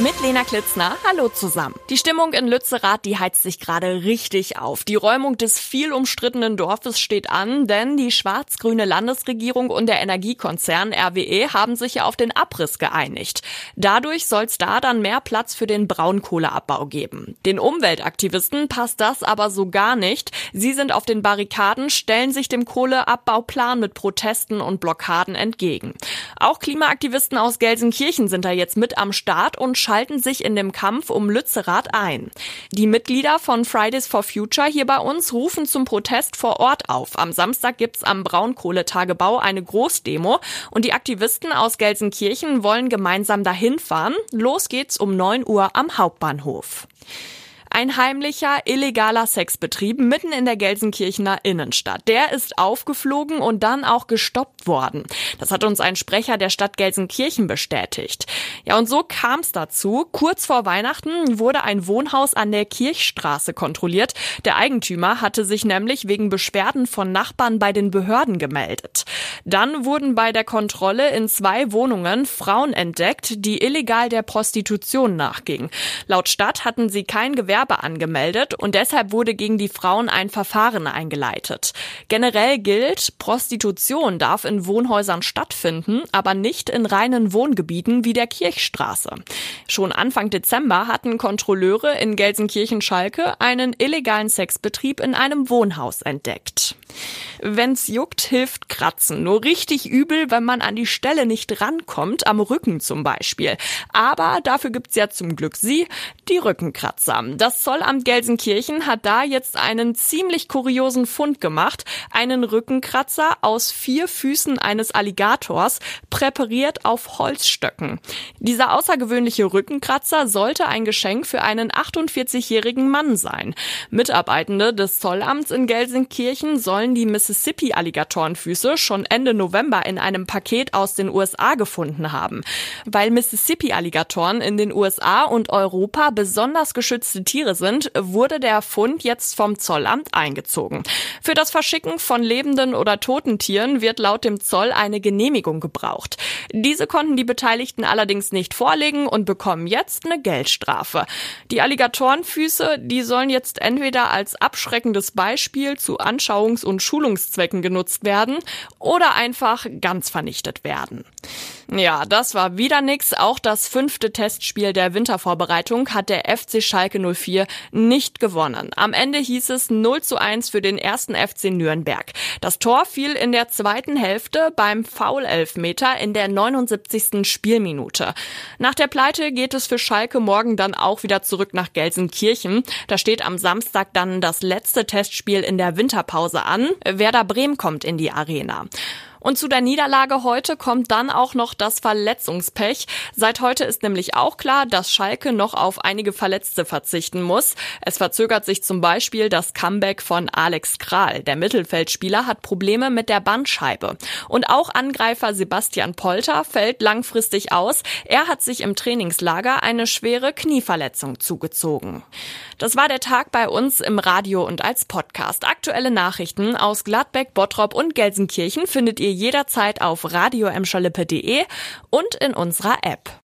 Mit Lena Klitzner. Hallo zusammen. Die Stimmung in Lützerath, die heizt sich gerade richtig auf. Die Räumung des viel umstrittenen Dorfes steht an, denn die schwarz-grüne Landesregierung und der Energiekonzern RWE haben sich ja auf den Abriss geeinigt. Dadurch soll es da dann mehr Platz für den Braunkohleabbau geben. Den Umweltaktivisten passt das aber so gar nicht. Sie sind auf den Barrikaden, stellen sich dem Kohleabbauplan mit Protesten und Blockaden entgegen. Auch Klimaaktivisten aus Gelsenkirchen sind da jetzt mit am Start und schalten sich in dem Kampf um Lützerath ein. Die Mitglieder von Fridays for Future hier bei uns rufen zum Protest vor Ort auf. Am Samstag gibt's am Braunkohletagebau eine Großdemo und die Aktivisten aus Gelsenkirchen wollen gemeinsam dahin fahren. Los geht's um 9 Uhr am Hauptbahnhof. Ein heimlicher, illegaler Sexbetrieb mitten in der Gelsenkirchener Innenstadt. Der ist aufgeflogen und dann auch gestoppt worden. Das hat uns ein Sprecher der Stadt Gelsenkirchen bestätigt. Ja, und so kam es dazu. Kurz vor Weihnachten wurde ein Wohnhaus an der Kirchstraße kontrolliert. Der Eigentümer hatte sich nämlich wegen Beschwerden von Nachbarn bei den Behörden gemeldet. Dann wurden bei der Kontrolle in zwei Wohnungen Frauen entdeckt, die illegal der Prostitution nachgingen. Laut Stadt hatten sie kein Gewerbe Gewerbe angemeldet und deshalb wurde gegen die Frauen ein Verfahren eingeleitet. Generell gilt, Prostitution darf in Wohnhäusern stattfinden, aber nicht in reinen Wohngebieten wie der Kirchstraße. Schon Anfang Dezember hatten Kontrolleure in Gelsenkirchen-Schalke einen illegalen Sexbetrieb in einem Wohnhaus entdeckt. Wenn's juckt, hilft Kratzen. Nur richtig übel, wenn man an die Stelle nicht rankommt, am Rücken zum Beispiel. Aber dafür gibt's ja zum Glück sie, die Rückenkratzer. Das Zollamt Gelsenkirchen hat da jetzt einen ziemlich kuriosen Fund gemacht. Einen Rückenkratzer aus vier Füßen eines Alligators, präpariert auf Holzstöcken. Dieser außergewöhnliche Rückenkratzer sollte ein Geschenk für einen 48-jährigen Mann sein. Mitarbeitende des Zollamts in Gelsenkirchen sollen die Mississippi-Alligatorenfüße schon Ende November in einem Paket aus den USA gefunden haben. Weil Mississippi-Alligatoren in den USA und Europa besonders geschützte Tiere sind, wurde der Fund jetzt vom Zollamt eingezogen. Für das Verschicken von lebenden oder toten Tieren wird laut dem Zoll eine Genehmigung gebraucht. Diese konnten die Beteiligten allerdings nicht vorlegen und bekommen jetzt eine Geldstrafe. Die Alligatorenfüße, die sollen jetzt entweder als abschreckendes Beispiel zu Anschauungs- und Schulungszwecken genutzt werden oder einfach ganz vernichtet werden. Ja, das war wieder nix. Auch das fünfte Testspiel der Wintervorbereitung hat der FC Schalke 04 nicht gewonnen. Am Ende hieß es 0 zu 1 für den ersten FC Nürnberg. Das Tor fiel in der zweiten Hälfte beim Foul-Elfmeter in der 79. Spielminute. Nach der Pleite geht es für Schalke morgen dann auch wieder zurück nach Gelsenkirchen. Da steht am Samstag dann das letzte Testspiel in der Winterpause an. Werder Bremen kommt in die Arena. Und zu der Niederlage heute kommt dann auch noch das Verletzungspech. Seit heute ist nämlich auch klar, dass Schalke noch auf einige Verletzte verzichten muss. Es verzögert sich zum Beispiel das Comeback von Alex Kral. Der Mittelfeldspieler hat Probleme mit der Bandscheibe. Und auch Angreifer Sebastian Polter fällt langfristig aus. Er hat sich im Trainingslager eine schwere Knieverletzung zugezogen. Das war der Tag bei uns im Radio und als Podcast. Aktuelle Nachrichten aus Gladbeck, Bottrop und Gelsenkirchen findet jederzeit auf radioemschalippe.de und in unserer App.